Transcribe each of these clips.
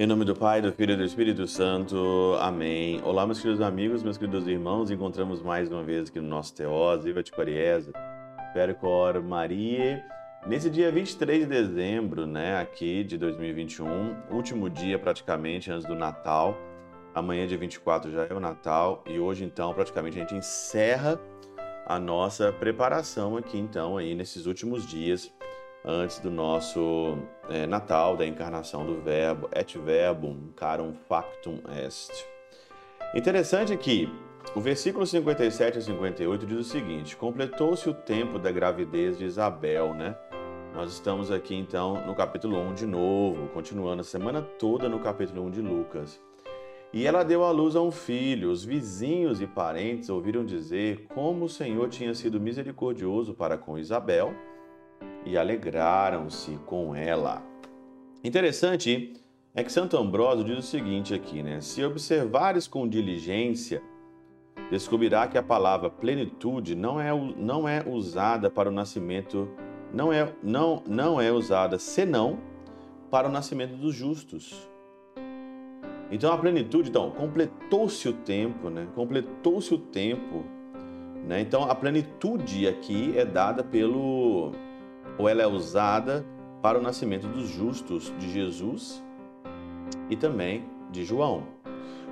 Em nome do Pai, do Filho e do Espírito Santo. Amém. Olá, meus queridos amigos, meus queridos irmãos. Encontramos mais uma vez aqui no nosso Teós, Viva de Coriesa, Percor Maria. Nesse dia 23 de dezembro, né, aqui de 2021, último dia praticamente antes do Natal. Amanhã, dia 24, já é o Natal e hoje, então, praticamente a gente encerra a nossa preparação aqui, então, aí nesses últimos dias antes do nosso é, Natal, da encarnação do Verbo, et verbum, carum factum est. Interessante que o versículo 57 a 58 diz o seguinte: Completou-se o tempo da gravidez de Isabel, né? Nós estamos aqui então no capítulo 1 de novo, continuando a semana toda no capítulo 1 de Lucas. E ela deu à luz a um filho. Os vizinhos e parentes ouviram dizer como o Senhor tinha sido misericordioso para com Isabel e alegraram-se com ela. Interessante é que Santo Ambrósio diz o seguinte aqui, né? Se observares com diligência, descobrirá que a palavra plenitude não é, não é usada para o nascimento, não é, não, não é usada senão para o nascimento dos justos. Então a plenitude, então, completou-se o tempo, né? Completou-se o tempo, né? Então a plenitude aqui é dada pelo ou ela é usada para o nascimento dos justos de Jesus e também de João.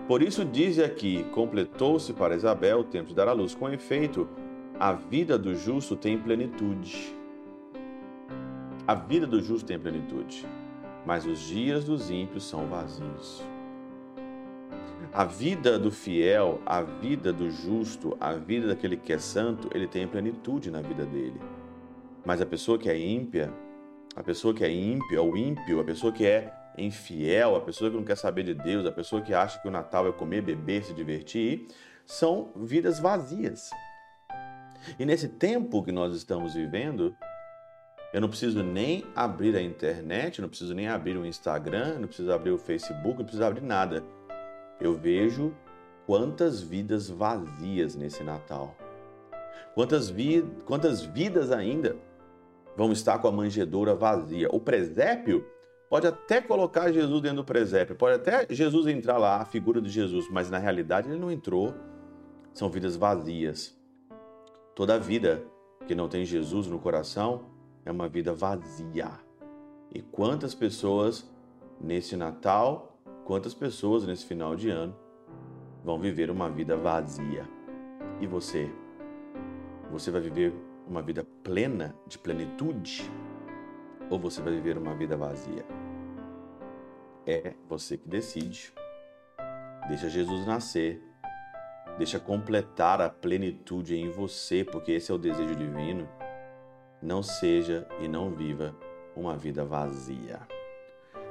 Por isso diz aqui: completou-se para Isabel o tempo de dar à luz. Com efeito, a vida do justo tem plenitude. A vida do justo tem plenitude, mas os dias dos ímpios são vazios. A vida do fiel, a vida do justo, a vida daquele que é santo, ele tem plenitude na vida dele. Mas a pessoa que é ímpia, a pessoa que é ímpia, o ímpio, a pessoa que é infiel, a pessoa que não quer saber de Deus, a pessoa que acha que o Natal é comer, beber, se divertir, são vidas vazias. E nesse tempo que nós estamos vivendo, eu não preciso nem abrir a internet, não preciso nem abrir o Instagram, não preciso abrir o Facebook, não preciso abrir nada. Eu vejo quantas vidas vazias nesse Natal. Quantas, vi quantas vidas ainda vão estar com a manjedoura vazia. O presépio pode até colocar Jesus dentro do presépio, pode até Jesus entrar lá, a figura de Jesus, mas na realidade ele não entrou. São vidas vazias. Toda vida que não tem Jesus no coração é uma vida vazia. E quantas pessoas nesse Natal, quantas pessoas nesse final de ano vão viver uma vida vazia? E você? Você vai viver uma vida plena, de plenitude, ou você vai viver uma vida vazia? É você que decide. Deixa Jesus nascer. Deixa completar a plenitude em você, porque esse é o desejo divino. Não seja e não viva uma vida vazia.